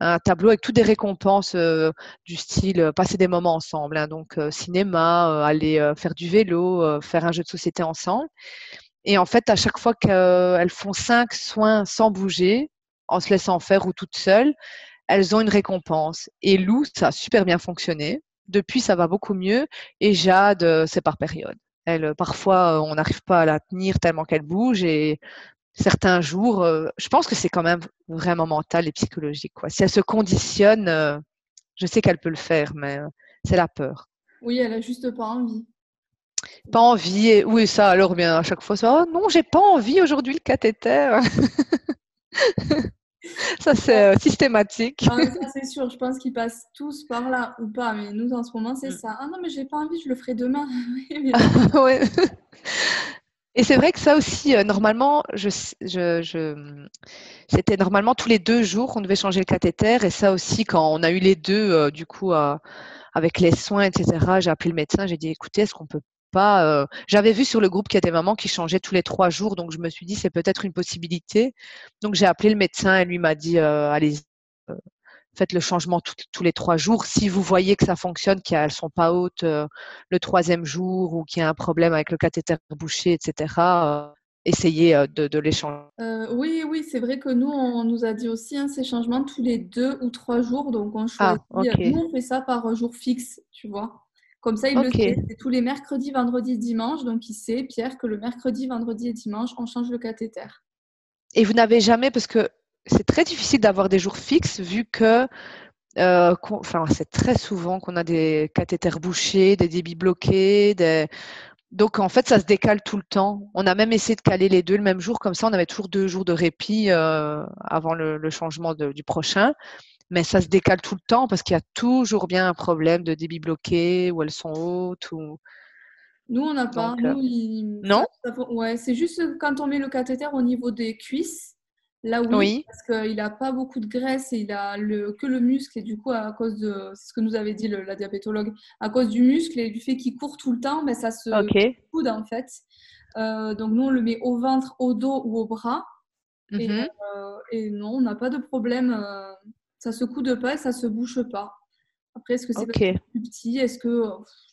un tableau avec toutes des récompenses euh, du style passer des moments ensemble. Hein. donc, cinéma, aller faire du vélo, faire un jeu de société ensemble. Et en fait, à chaque fois qu'elles font cinq soins sans bouger, en se laissant faire ou toutes seules, elles ont une récompense. Et Lou, ça a super bien fonctionné. Depuis, ça va beaucoup mieux. Et Jade, euh, c'est par période. Elle, euh, parfois, euh, on n'arrive pas à la tenir tellement qu'elle bouge. Et certains jours, je pense que c'est quand même vraiment mental et psychologique. Quoi. Si elle se conditionne, je sais qu'elle peut le faire, mais c'est la peur. Oui, elle a juste pas envie. Pas envie. Et, oui, ça, alors bien, à chaque fois, ça, oh non, j'ai pas envie aujourd'hui le cathéter. Ça, c'est euh, systématique. ça, c'est sûr. Je pense qu'ils passent tous par là ou pas. Mais nous, en ce moment, c'est mm. ça. Ah non, mais j'ai pas envie, je le ferai demain. ouais. Et c'est vrai que ça aussi, euh, normalement, je, je, je... c'était normalement tous les deux jours qu'on devait changer le cathéter. Et ça aussi, quand on a eu les deux, euh, du coup, avec les soins, etc., j'ai appelé le médecin, j'ai dit, écoutez, est-ce qu'on peut euh, j'avais vu sur le groupe qu'il y a des mamans qui changeaient tous les trois jours, donc je me suis dit c'est peut-être une possibilité. Donc j'ai appelé le médecin et lui m'a dit euh, allez, euh, faites le changement tous les trois jours. Si vous voyez que ça fonctionne, qu'elles sont pas hautes le troisième jour ou qu'il y a un problème avec le cathéter bouché, etc. essayez de, les changer. oui, oui, c'est vrai que nous, on nous a dit aussi hein, ces changements tous les deux ou trois jours. Donc, on ah, choisit. Nous, on fait ça par jour fixe, tu vois. Comme ça, il le sait. C'est tous les mercredis, vendredis, dimanche. Donc, il sait, Pierre, que le mercredi, vendredi et dimanche, on change le cathéter. Et vous n'avez jamais, parce que c'est très difficile d'avoir des jours fixes, vu que euh, enfin, c'est très souvent qu'on a des cathéters bouchés, des débits bloqués. Donc, en fait, ça se décale tout le temps. On a même essayé de caler les deux le même jour. Comme ça, on avait toujours deux jours de répit euh, avant le, changement du prochain mais ça se décale tout le temps parce qu'il y a toujours bien un problème de débit bloqué ou elles sont hautes ou nous on n'a pas. euh, non? ouais c'est juste quand on met le cathéter au niveau des cuisses là oui, parce qu'il n'a pas beaucoup de graisse et il a le, que le muscle et du coup à cause de c'est ce que nous avait dit la diabétologue à cause du muscle et du fait qu'il court tout le temps mais ben, ça se coude en fait. Euh, donc nous on le met au ventre au dos ou au bras et, mmh euh, et, non on n'a pas de problème ça se coude pas et ça se bouche pas. Après, est-ce que c'est plus petit? Est-ce que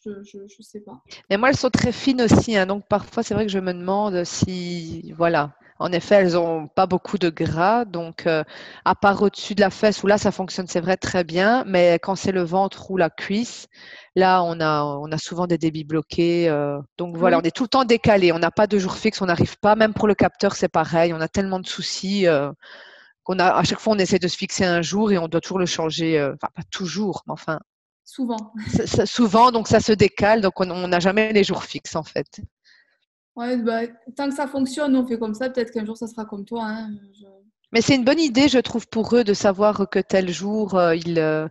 je, je, sais pas. Mais moi, elles sont très fines aussi, hein, donc parfois c'est vrai que je me demande si, voilà, en effet, elles ont pas beaucoup de gras, donc euh, à part au-dessus de la fesse où là ça fonctionne, c'est vrai très bien, mais quand c'est le ventre ou la cuisse, là on a on a souvent des débits bloqués, euh, donc voilà, on est tout le temps décalé, on n'a pas de jour fixe, on n'arrive pas, même pour le capteur c'est pareil, on a tellement de soucis. Euh, qu'on a à chaque fois on essaie de se fixer un jour et on doit toujours le changer, euh, enfin pas toujours, mais enfin souvent. souvent, donc ça se décale, donc on n'a jamais les jours fixes en fait. Ouais, bah, tant que ça fonctionne, on fait comme ça. Peut-être qu'un jour ça sera comme toi. Hein. Mais c'est une bonne idée, je trouve, pour eux de savoir que tel jour, euh, ils, euh,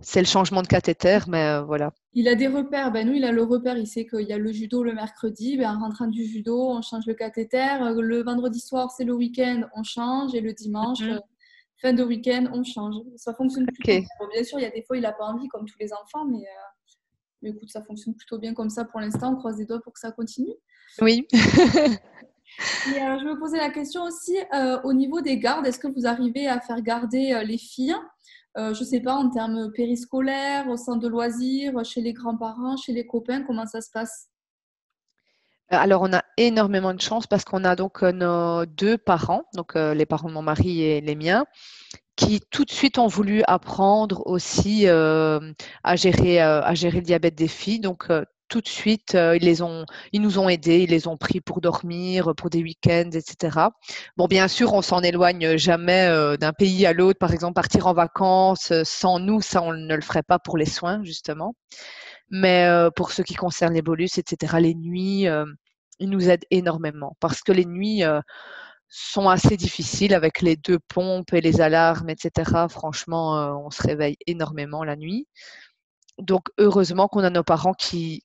c'est le changement de cathéter, mais voilà. Il a des repères. Ben, nous, il a le repère. Il sait qu'il y a le judo le mercredi. Ben, en rentrant du judo, on change le cathéter. Le vendredi soir, c'est le week-end, on change. Et le dimanche, mhm. fin de week-end, on change. Ça fonctionne plutôt bien. bien sûr, il y a des fois, il n'a pas envie, comme tous les enfants, mais, mais écoute, ça fonctionne plutôt bien comme ça pour l'instant. On croise les doigts pour que ça continue. Oui. Euh, je me posais la question aussi euh, au niveau des gardes. Est-ce que vous arrivez à faire garder euh, les filles je ne sais pas, en termes périscolaires, au centre de loisirs, chez les grands-parents, chez les copains, comment ça se passe? Alors, on a énormément de chance parce qu'on a donc nos deux parents, donc les parents de mon mari et les miens, qui tout de suite ont voulu apprendre aussi à, gérer, à gérer le diabète des filles. Tout de suite, euh, ils, les ont, ils nous ont aidés, ils les ont pris pour dormir, pour des week-ends, etc. Bon, bien sûr, on s'en éloigne jamais euh, d'un pays à l'autre. Par exemple, partir en vacances euh, sans nous, ça, on ne le ferait pas pour les soins, justement. Mais pour ce qui concerne les bolus, etc., les nuits, ils nous aident énormément parce que les nuits sont assez difficiles avec les deux pompes et les alarmes, etc. Franchement, on se réveille énormément la nuit. Donc, heureusement qu'on a nos parents qui,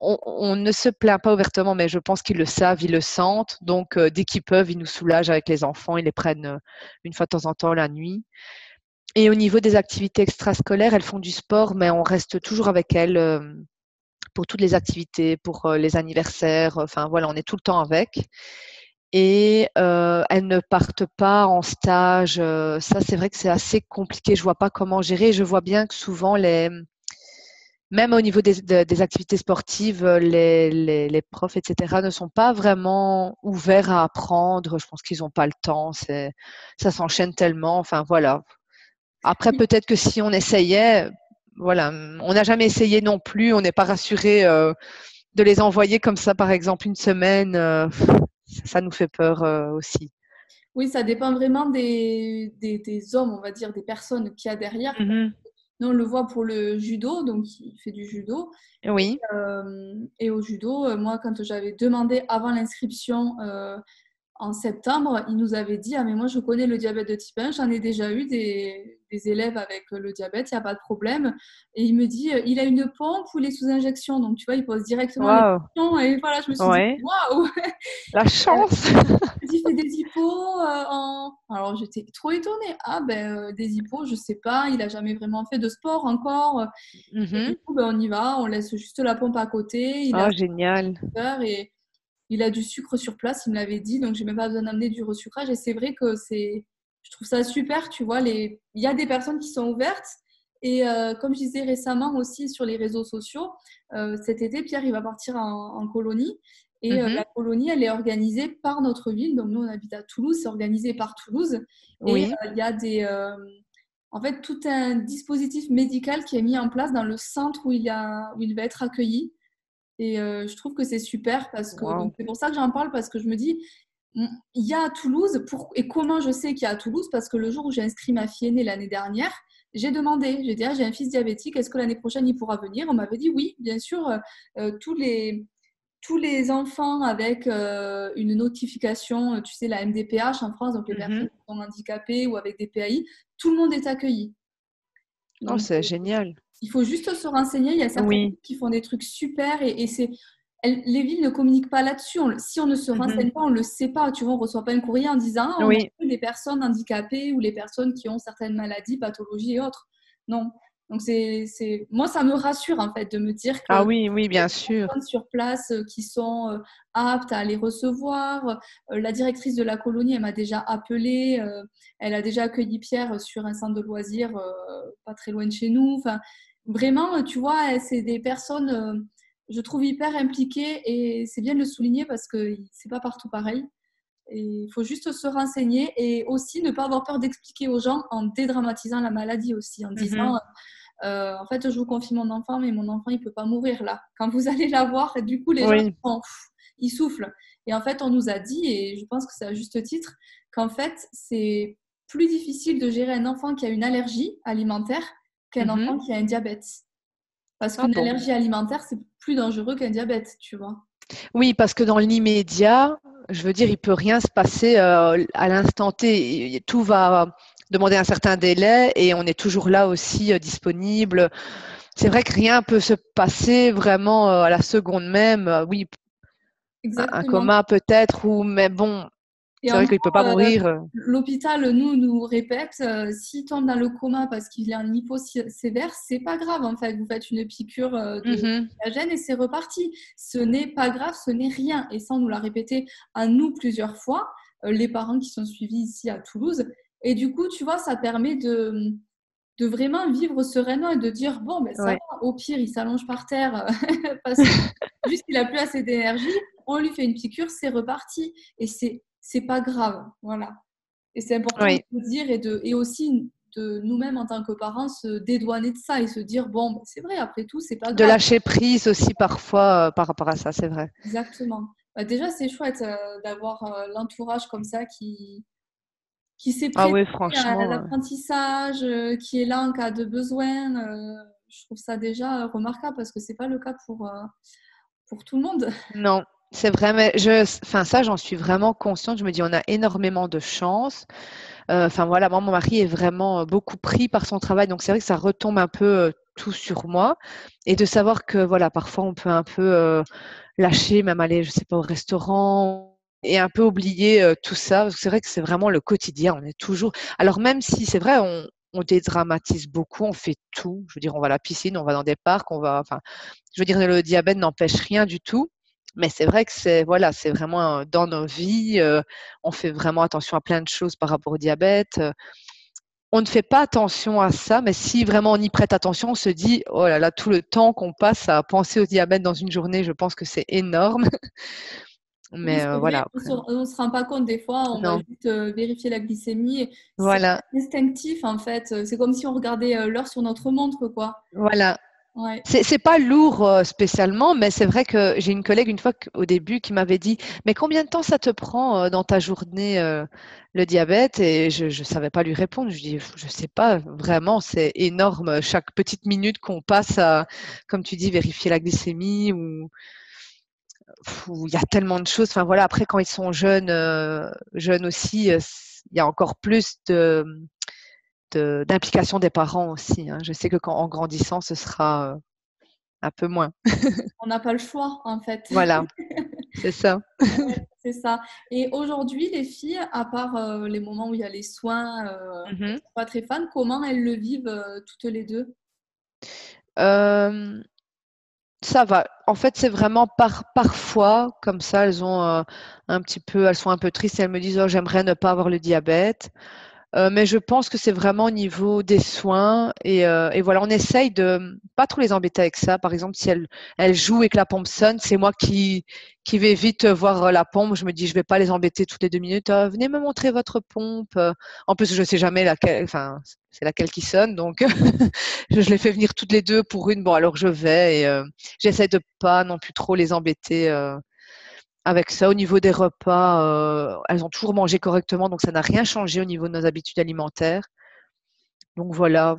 on, ne se plaint pas ouvertement, mais je pense qu'ils le savent, ils le sentent. Donc, euh, dès qu'ils peuvent, ils nous soulagent avec les enfants. Ils les prennent euh, une fois de temps en temps la nuit. Et au niveau des activités extrascolaires, elles font du sport, mais on reste toujours avec elles euh, pour toutes les activités, pour les anniversaires. Enfin, voilà, on est tout le temps avec. Et elles ne partent pas en stage. ça, c'est vrai que c'est assez compliqué. Je vois pas comment gérer. Je vois bien que souvent les même au niveau des, activités sportives, euh, les, profs, etc., ne sont pas vraiment ouverts à apprendre. Je pense qu'ils n'ont pas le temps. Ça s'enchaîne tellement. Enfin, voilà. Après, peut-être que si on essayait, voilà, on n'a jamais essayé non plus. On n'est pas rassuré euh, de les envoyer comme ça, par exemple, une semaine. Euh, ça nous fait peur aussi. Oui, ça dépend vraiment des, hommes, on va dire, des personnes qu'il y a derrière. Mm-hmm. Nous, on le voit pour le judo, donc il fait du judo. Oui. Et, euh, et au judo, euh, moi, quand j'avais demandé avant l'inscription euh, en septembre, il nous avait dit Ah, mais moi, je connais le diabète de type 1, j'en ai déjà eu des, des élèves avec le diabète, il n'y a pas de problème. Et il me dit Il a une pompe ou il est sous injection Donc, tu vois, il pose directement la question. Et voilà, je me suis dit Waouh La chance Il fait des hippos en. Alors, j'étais trop étonnée. Ah, ben, des hippos, je sais pas, il n'a jamais vraiment fait de sport encore. Mm-hmm. du coup, ben, on y va, on laisse juste la pompe à côté. Il oh, génial Et il a du sucre sur place, il me l'avait dit, donc j'ai même pas besoin d'amener du resucrage. Et c'est vrai que c'est, je trouve ça super, tu vois. Les... Il y a des personnes qui sont ouvertes. Et euh, comme je disais récemment aussi sur les réseaux sociaux, euh, cet été, Pierre, il va partir en, colonie. Et euh, mhm. la colonie, elle est organisée par notre ville. Donc nous, on habite à Toulouse, c'est organisé par Toulouse. Et il y a des, en fait, tout un dispositif médical qui est mis en place dans le centre où il, a, où il va être accueilli. Et euh, je trouve que c'est super parce que c'est pour ça que j'en parle parce que je me dis il y a à Toulouse pour, et comment je sais qu'il y a à Toulouse parce que le jour où j'ai inscrit ma fille aînée l'année dernière j'ai demandé j'ai dit ah, j'ai un fils diabétique est-ce que l'année prochaine il pourra venir? On m'avait dit oui bien sûr euh, euh, tous les tous les enfants avec une notification tu sais la MDPH en France donc les mmh personnes qui sont handicapées ou avec des PAI tout le monde est accueilli. Oh, c'est génial il faut juste se renseigner. Il y a certains qui font des trucs super et, c'est les villes ne communiquent pas là-dessus. Si on ne se mhm. renseigne pas, on ne le sait pas. Tu vois, on ne reçoit pas un courrier en disant ah, oui. les personnes handicapées ou les personnes qui ont certaines maladies, pathologies et autres. Non. Donc, c'est, moi, ça me rassure en fait de me dire que ah oui, oui, bien sûr. sur place euh, qui sont euh, aptes à les recevoir. Euh, la directrice de la colonie, elle m'a déjà appelé. elle a déjà accueilli Pierre sur un centre de loisirs pas très loin de chez nous. Enfin, vraiment, tu vois, c'est des personnes, euh, je trouve, hyper impliquées et c'est bien de le souligner parce que c'est pas partout pareil. il faut juste se renseigner et aussi ne pas avoir peur d'expliquer aux gens en dédramatisant la maladie aussi, en disant mhm. euh, en fait, je vous confie mon enfant, mais mon enfant, il peut pas mourir là. Quand vous allez la voir, du coup, les gens, ils soufflent. Et en fait, on nous a dit, et je pense que c'est à juste titre, qu'en fait, c'est plus difficile de gérer un enfant qui a une allergie alimentaire qu'un mmh enfant qui a un diabète. Parce ah qu'une allergie alimentaire, c'est plus dangereux qu'un diabète, tu vois. Oui, parce que dans l'immédiat, je veux dire, il peut rien se passer euh, à l'instant T. Tout va, demander un certain délai et on est toujours là aussi euh, disponible. C'est vrai que rien peut se passer vraiment à la seconde même. oui, un coma peut-être, ou mais bon, c'est vrai qu'il ne peut pas mourir. Euh. L'hôpital, nous, nous répète, euh, s'il tombe dans le coma parce qu'il a un hypo sévère, c'est pas grave en fait. Vous faites une piqûre euh, de mmh et c'est reparti. Ce n'est pas grave, ce n'est rien. Et ça, on nous l'a répété à nous plusieurs fois, les parents qui sont suivis ici à Toulouse. Et du coup, tu vois, ça permet de, de vraiment vivre sereinement et de dire bon, ben, ça va, au pire, il s'allonge par terre parce que juste qu'il a plus assez d'énergie. On lui fait une piqûre, c'est reparti. Et c'est c'est pas grave. Voilà. Et c'est important de dire et, de, et aussi de nous-mêmes en tant que parents se dédouaner de ça et se dire bon, ben, c'est vrai, après tout, c'est pas grave. De lâcher prise aussi parfois euh, par rapport à ça, c'est vrai. Exactement. Bah, déjà, c'est chouette euh, d'avoir euh, l'entourage comme ça qui, qui s'est ah oui, franchement, à l'apprentissage, qui est là en cas de besoin. je trouve ça déjà remarquable parce que c'est pas le cas pour, pour tout le monde. Non, c'est vrai, mais je, enfin ça, j'en suis vraiment consciente. Je me dis, on a énormément de chance. Euh, enfin voilà, moi, mon mari est vraiment euh, beaucoup pris par son travail, donc c'est vrai que ça retombe un peu euh, tout sur moi. Et de savoir que voilà, parfois on peut un peu lâcher, même aller, je sais pas, au restaurant et un peu oublier tout ça. C'est vrai que c'est vraiment le quotidien. On est toujours. Alors même si c'est vrai, on, on dédramatise beaucoup, on fait tout. Je veux dire, on va à la piscine, on va dans des parcs, on va. Enfin, je veux dire, le diabète n'empêche rien du tout. Mais c'est vrai que c'est voilà, c'est vraiment dans nos vies, on fait vraiment attention à plein de choses par rapport au diabète. On ne fait pas attention à ça, mais si vraiment on y prête attention, on se dit oh là là, tout le temps qu'on passe à penser au diabète dans une journée, je pense que c'est énorme. Mais voilà. On ne se rend pas compte des fois, on va juste vérifier la glycémie. Voilà. C'est instinctif en fait. C'est comme si on regardait l'heure sur notre montre, quoi. Voilà, c'est pas lourd euh, spécialement, mais c'est vrai que j'ai une collègue une fois au début qui m'avait dit Mais combien de temps ça te prend euh, dans ta journée euh, le diabète? Et je ne savais pas lui répondre. Je dis Je sais pas, vraiment, c'est énorme. Chaque petite minute qu'on passe à, comme tu dis, vérifier la glycémie ou. Il y a tellement de choses. Enfin voilà, après quand ils sont jeunes, jeunes aussi, il y a encore plus de d'implication des parents aussi. Hein. Je sais que quand en grandissant, ce sera euh, un peu moins. On n'a pas le choix, en fait. Voilà, c'est ça. c'est ça. Et aujourd'hui, les filles, à part euh, les moments où il y a les soins, euh, mmh pas très fan, comment elles le vivent toutes les deux? Ça va. En fait, c'est vraiment par, parfois, comme ça, elles ont un petit peu, elles sont un peu tristes et elles me disent, oh, j'aimerais ne pas avoir le diabète. Euh, mais je pense que c'est vraiment au niveau des soins et, euh, et, voilà, on essaye de pas trop les embêter avec ça. Par exemple, si elle, elle joue et que la pompe sonne, c'est moi qui, qui vais vite voir la pompe. Je me dis, je vais pas les embêter toutes les deux minutes. Euh, venez me montrer votre pompe. En plus, je sais jamais laquelle, enfin, c'est laquelle qui sonne, donc je, je les fais venir toutes les deux pour une. Bon, alors je vais et j'essaie de pas non plus trop les embêter avec ça, au niveau des repas, euh, elles ont toujours mangé correctement, donc ça n'a rien changé au niveau de nos habitudes alimentaires. Donc voilà,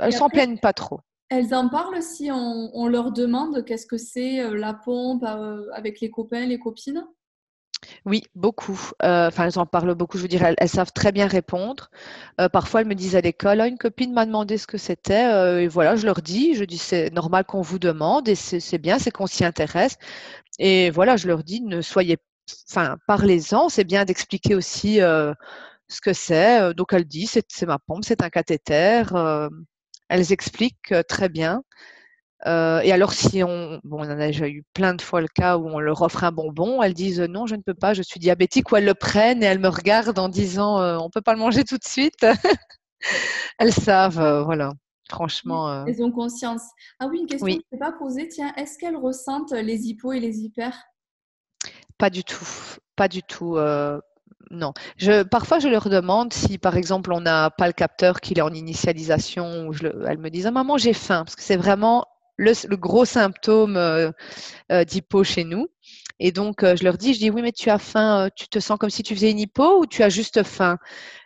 elles s'en plaignent pas trop. Elles en parlent si on, leur demande qu'est-ce que c'est euh, la pompe euh, avec les copains, les copines? Oui, beaucoup. Enfin, elles en parlent beaucoup. Je veux dire, elles, savent très bien répondre. parfois, elles me disent à l'école, oh, une copine m'a demandé ce que c'était. et voilà, je leur dis, je dis, c'est normal qu'on vous demande et c'est bien, c'est qu'on s'y intéresse. Et voilà, je leur dis, ne soyez, enfin, parlez-en. C'est bien d'expliquer aussi ce que c'est. Donc, elles disent, c'est ma pompe, c'est un cathéter. elles expliquent très bien. Euh, et alors, si on, bon, on en a déjà eu plein de fois le cas où on leur offre un bonbon, elles disent non, je ne peux pas, je suis diabétique, ou elles le prennent et elles me regardent en disant euh, on peut pas le manger tout de suite. elles savent, euh, voilà. Franchement. Elles ont conscience. Ah oui, une question que je ne pas posée. Tiens, est-ce qu'elles ressentent les hypos et les hyper? Pas du tout. Pas du tout. non. Je, parfois, je leur demande si, par exemple, on n'a pas le capteur qu'il est en initialisation, ou je elles me disent ah, Maman, j'ai faim. Parce que c'est vraiment le, gros symptôme euh, euh, d'hypo chez nous. Et donc, euh, je leur dis, je dis, oui, mais tu as faim, tu te sens comme si tu faisais une hypo ou tu as juste faim?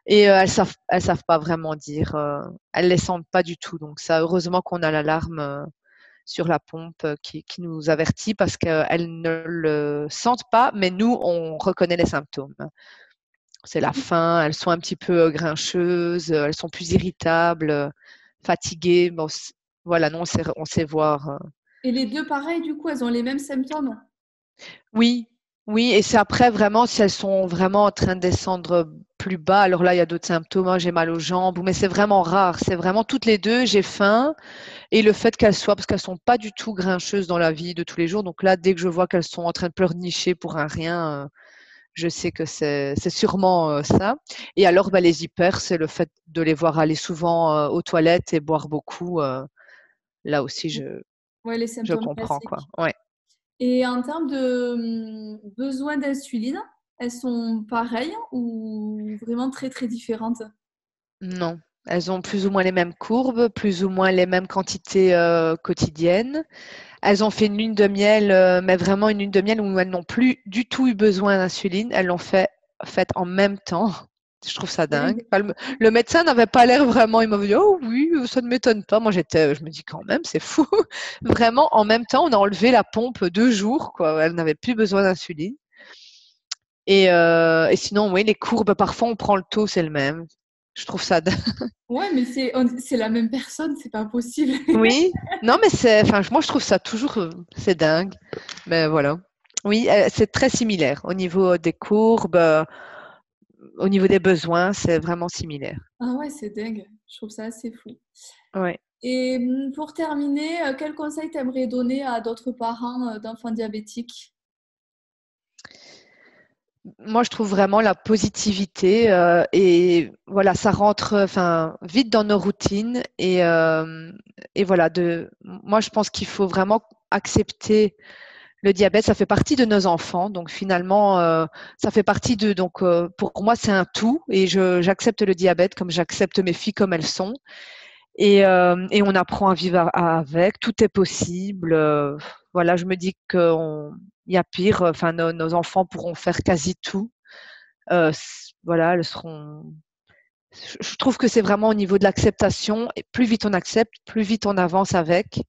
Et elles savent, elles savent pas vraiment dire. elles les sentent pas du tout. Donc, ça, heureusement qu'on a l'alarme sur la pompe qui, qui nous avertit parce qu'elles ne le sentent pas, mais nous, on reconnaît les symptômes. c'est la faim, elles sont un petit peu grincheuses, elles sont plus irritables, fatiguées. Bon, voilà, non, on sait, on sait voir. Et les deux, pareil, du coup, elles ont les mêmes symptômes? Oui, oui, et c'est après vraiment si elles sont vraiment en train de descendre plus bas. Alors là, il y a d'autres symptômes. Hein, j'ai mal aux jambes, mais c'est vraiment rare. C'est vraiment toutes les deux. J'ai faim et le fait qu'elles soient, parce qu'elles sont pas du tout grincheuses dans la vie de tous les jours. Donc là, dès que je vois qu'elles sont en train de pleurnicher pour un rien, euh, je sais que c'est sûrement euh, ça. Et alors, bah, les hyper, c'est le fait de les voir aller souvent euh, aux toilettes et boire beaucoup. Là aussi, je, je comprends. Quoi. Ouais. Et en termes de hum, besoin d'insuline, elles sont pareilles ou vraiment très très différentes? Non, elles ont plus ou moins les mêmes courbes, plus ou moins les mêmes quantités euh, quotidiennes. Elles ont fait une lune de miel, euh, mais vraiment une lune de miel où elles n'ont plus du tout eu besoin d'insuline. Elles l'ont fait faite en même temps. Je trouve ça dingue. Le, médecin n'avait pas l'air vraiment. Il m'avait dit Oh oui, ça ne m'étonne pas. Moi, j'étais, je me dis quand même, c'est fou. vraiment, en même temps, on a enlevé la pompe deux jours. Quoi. Elle n'avait plus besoin d'insuline. Et, euh, et, sinon, oui, les courbes, parfois, on prend le taux, c'est le même. Je trouve ça dingue. Ouais, mais c'est, c'est la même personne, c'est pas possible. oui, non, mais c'est, enfin, moi, je trouve ça toujours, euh, c'est dingue. Mais voilà. Oui, euh, c'est très similaire au niveau des courbes au niveau des besoins, c'est vraiment similaire. Ah ouais, c'est dingue. Je trouve ça assez fou. Ouais. Et hum, pour terminer, euh, quel conseil t'aimerais donner à d'autres parents euh, d'enfants diabétiques? Moi, je trouve vraiment la positivité euh, et voilà, ça rentre enfin vite dans nos routines et, et voilà. De, moi, je pense qu'il faut vraiment accepter le diabète, ça fait partie de nos enfants. Donc finalement, euh, ça fait partie de. Donc euh, pour moi, c'est un tout et j'accepte le diabète comme j'accepte mes filles comme elles sont. Et, euh, on apprend à vivre avec. Tout est possible. voilà, je me dis qu'il y a pire. Enfin, nos, enfants pourront faire quasi tout. voilà, elles seront. Je trouve que c'est vraiment au niveau de l'acceptation. Et plus vite on accepte, plus vite on avance avec.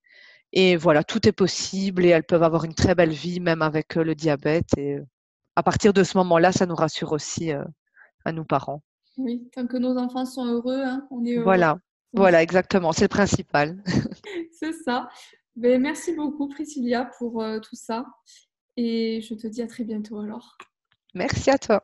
Et voilà, tout est possible et elles peuvent avoir une très belle vie même avec euh, le diabète. Et euh, à partir de ce moment-là, ça nous rassure aussi euh, à nous parents. Oui, tant que nos enfants sont heureux, hein, on est heureux. Voilà, voilà, exactement, c'est le principal. c'est ça. Ben, merci beaucoup Priscilla pour tout ça et je te dis à très bientôt alors. Merci à toi.